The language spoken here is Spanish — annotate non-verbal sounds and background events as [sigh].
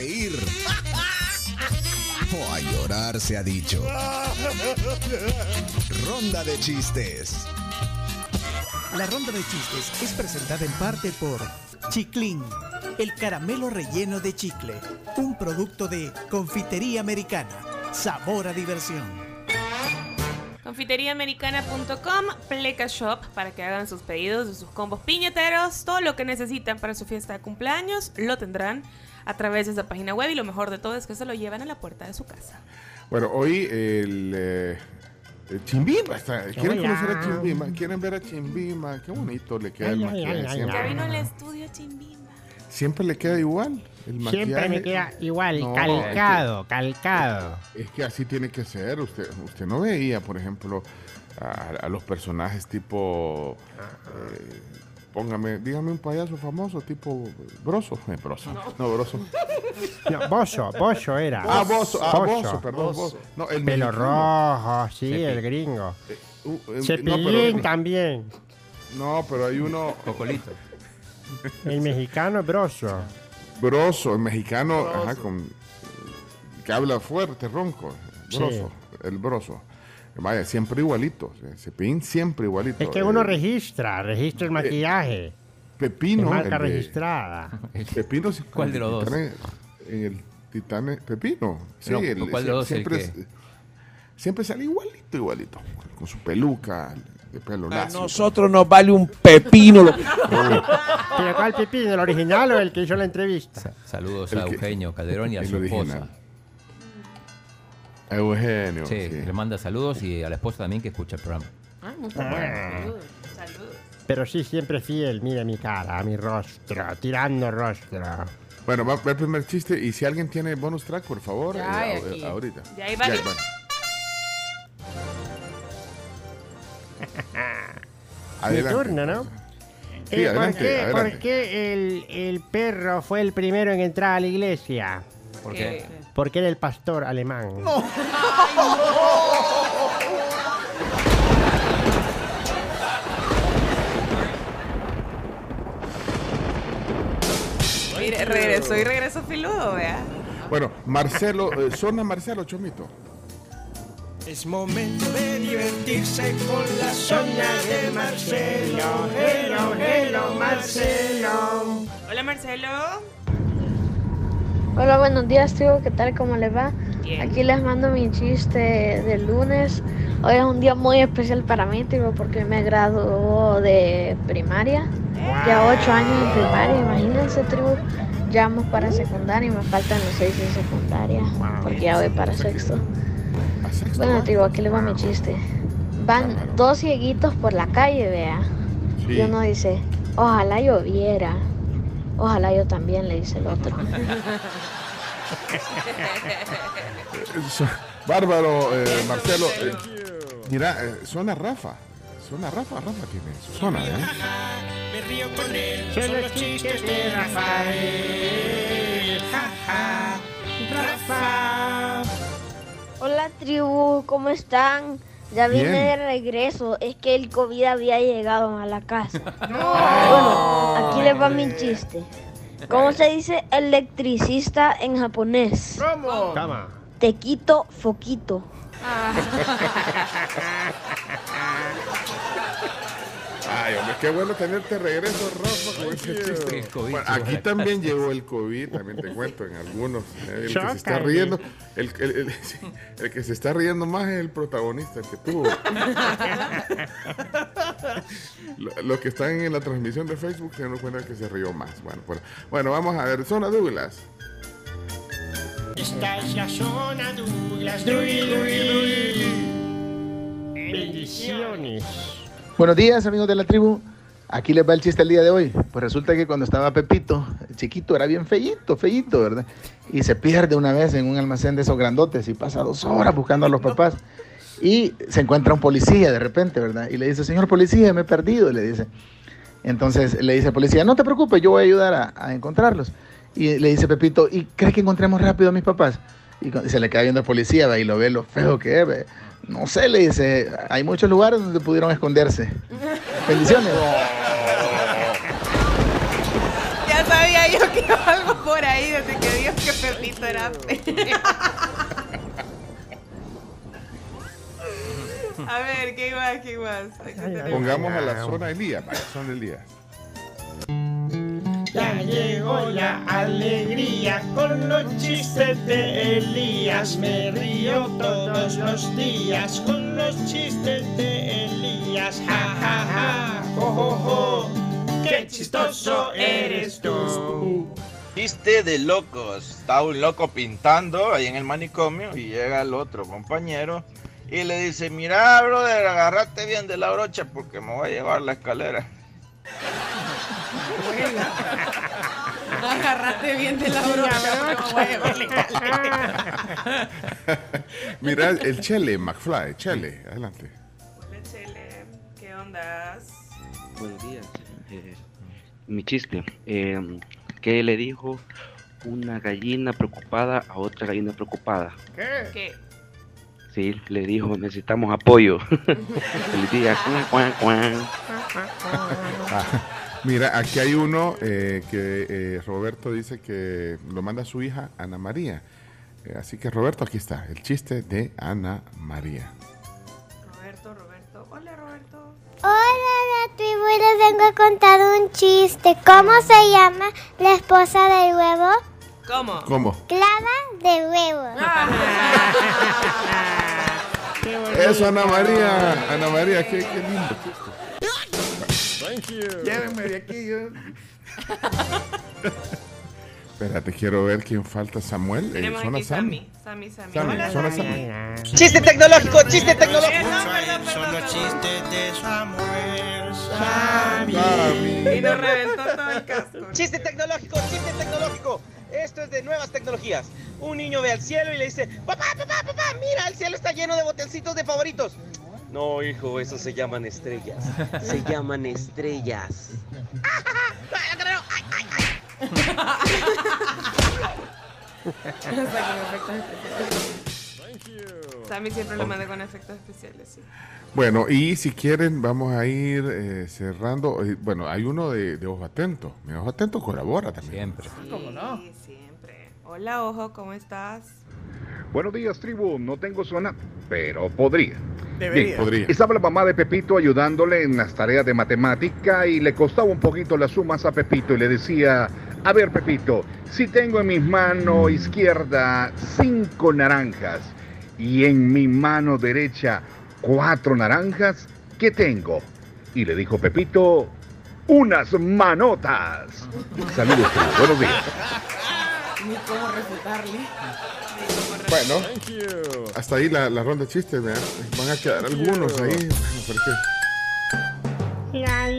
reír [laughs] o a llorar se ha dicho. Ronda de chistes. La ronda de chistes es presentada en parte por Chiclin, el caramelo relleno de chicle, un producto de confitería americana. Sabor a diversión. Confiteriaamericana.com, Pleca Shop, para que hagan sus pedidos de sus combos piñateros. Todo lo que necesitan para su fiesta de cumpleaños lo tendrán a través de esa página web y lo mejor de todo es que se lo llevan a la puerta de su casa. Bueno, hoy el, eh, el Chimbima está. ¿Quieren Hola. conocer a Chimbima? ¿Quieren ver a Chimbima? Qué bonito le queda el Ay, ay, maquillaje. ay, ay, siempre, Ya vino al estudio Chimbimba. siempre le queda igual. El maquillaje. Siempre me queda igual, No, calcado, calcado. Es que así tiene que ser. Usted, usted no veía, por ejemplo, a, a los personajes tipo. eh, póngame, dígame un payaso famoso tipo Broso. Eh, broso. No, Broso. No, Bozo, Bozo era. Ah, Bozo, ah, Bozo. Bozo, perdón. Bozo. No, el Pelo mexicano. rojo, sí, el gringo. Uh, eh, Cepillín no, pero, también. no, pero hay uno. Cocolito. El mexicano Broso. Broso, el mexicano, ajá, con, que habla fuerte, ronco. Broso, el broso. Vaya, siempre igualito. eh, Cepillín siempre igualito. Es que uno Eh, registra, registra el maquillaje. Es Pepino. marca el de- registrada. [laughs] Pepino, ¿Cuál de los dos? Titane- En el Titane, Pepino. Sí, No, el- ¿cuál de los dos siempre, es- siempre sale igualito, igualito. Con su peluca de pelo A lacio. nosotros nos vale un pepino. lo- [laughs] ¿Pero cuál pepino? ¿El original o el que hizo la entrevista? Sa- Saludos El a que- Eugenio Calderón y a su esposa. original. Eugenio. Sí, sí. le manda saludos y a la esposa también que escucha el programa. Ah, muy bueno. Saludos. Saludos. Pero sí, siempre fiel. Mire mi cara, mi rostro, tirando rostro. Bueno, va va el primer chiste. Y si alguien tiene bonus track, por favor, Ya hay eh, aquí. a- ahorita. ¿Ya hay varios? [laughs] Mi turno, ¿no? Sí, Eh, adelante, ¿por, qué, adelante. por qué el, el perro fue el primero en entrar a la iglesia? ¿Por Eh, qué? Porque era el pastor alemán. [laughs] Mire, regresó y regresó filudo, vea. Bueno, Marcelo, eh, zona Marcelo Chomito. Es momento de divertirse con la zona de Marcelo. Hello, hello, Marcelo. Hola, Marcelo. Hola, buenos días, tío. ¿Qué tal? ¿Cómo les va? Bien. Aquí les mando mi chiste del lunes. Hoy es un día muy especial para mí, tío, porque me graduó de primaria. Ya ocho años en primaria, imagínense, tribu. Ya vamos para secundaria y me faltan los seis de secundaria, porque ya voy para sexto. Bueno, tío, aquí les va mi chiste. Van dos cieguitos por la calle, vea. Y uno dice, ojalá lloviera. Ojalá yo también, le dice el otro. Bárbaro, eh, Marcelo. eh, mira, eh, zona Rafa. Zona Rafa, Rafa tiene su zona, ¿eh? Me río con él, son los chistes de Rafael. Ja, ja. Rafa. Hola tribu, ¿cómo están? Ya vine Bien. de regreso, es que el COVID había llegado a la casa. [laughs] Bueno, aquí les va mi chiste. ¿Cómo se dice electricista en japonés? Cama. Te quito foquito. [laughs] Ay, hombre, qué bueno tenerte regreso, Rafa. El COVID, Bueno, aquí también llegó el COVID, también te cuento, en algunos. eh, el que se está riendo, el, el- el- [laughs] sí, el que se está riendo más es el protagonista, el que tuvo. [laughs] Lo- Los que están en la transmisión de Facebook se dan cuenta que se rió más. Bueno, bueno, bueno, vamos a ver, zona Douglas. Esta es la zona Douglas. Dui. Bendiciones. Buenos días, amigos de la tribu. Aquí les va el chiste el día de hoy. Pues resulta que cuando estaba Pepito, el chiquito, era bien feíto, feíto, ¿verdad? Y se pierde una vez en un almacén de esos grandotes y pasa dos horas buscando a los papás. Y se encuentra un policía de repente, ¿verdad? Y le dice, señor policía, me he perdido, le dice. Entonces le dice el policía, no te preocupes, yo voy a ayudar a, encontrarlos. Y le dice Pepito, ¿y crees que encontremos rápido a mis papás? Y se le queda viendo el policía y lo ve lo feo que es. ¿ve? No sé, le dice, hay muchos lugares donde pudieron esconderse. Bendiciones. [laughs] Ya sabía yo que iba algo por ahí desde que dijo que Pepito era. [laughs] A ver, ¿qué más? ¿Qué más? Pongamos a la zona Elías. Zona Elías. Llegó la alegría con los chistes de Elías. Me río todos los días con los chistes de Elías. Ja, ja, ja, jo, jo, jo. Qué chistoso eres tú. Chiste de locos. Está un loco pintando ahí en el manicomio y llega el otro compañero y le dice, mira, brother, agarrate bien de la brocha porque me voy a llevar la escalera. Agarrate bien de la brocha. [laughs] Mira, el Chele, McFly. Chele, adelante. Hola, Chele. ¿Qué ondas? Buenos días. Eh, mi chiste. Eh, ¿Qué le dijo una gallina preocupada a otra gallina preocupada? ¿Qué? ¿Qué? Sí, le dijo, necesitamos apoyo. [laughs] Feliz día. [laughs] Ah, mira, aquí hay uno eh, que eh, Roberto dice que lo manda a su hija Ana María. Eh, así que Roberto, aquí está, el chiste de Ana María. Roberto, Roberto. Hola, Roberto. Hola, la tribu, les vengo a contar un chiste. ¿Cómo se llama la esposa del huevo? ¿Cómo? ¿Cómo? Clava de huevo. [laughs] Eso, Ana María. Ana María, qué, qué lindo chiste. Llévenme de aquí. yo. [laughs] Espérate, quiero ver quién falta. Samuel. eh, zona Sammy. Sammy. Sammy, Sammy. Sammy, Hola, zona Sammy. Sammy. Chiste tecnológico, chiste tecnológico. Son los chistes de Samuel. Sammy. Sammy. Y nos reventó todo el casco. Chiste tecnológico, chiste tecnológico. Esto es de nuevas tecnologías. Un niño ve al cielo y le dice, papá, papá, papá, mira, el cielo está lleno de botecitos de favoritos. No, hijo, eso se llaman estrellas. Se [laughs] llaman estrellas. Sammy siempre lo manda con efectos especiales, sí. Bueno, y si quieren, vamos a ir eh, cerrando. Eh, Bueno, hay uno de, de Ojo Atento. Mi Ojo Atento colabora también. Siempre. ¿Cómo no? Sí, siempre. Hola, Ojo, ¿cómo estás? Buenos días, tribu. No tengo zona, pero podría. Bien, podría. Estaba la mamá de Pepito ayudándole en las tareas de matemática y le costaba un poquito las sumas a Pepito y le decía, a ver Pepito, si tengo en mi mano izquierda cinco naranjas y en mi mano derecha cuatro naranjas, ¿qué tengo? Y le dijo Pepito, unas manotas. Saludos, tribu. Buenos días. Ni cómo refutarle. Bueno, hasta ahí la, la ronda de chistes, ¿verdad? Van a quedar algunos ahí. Bueno, que- La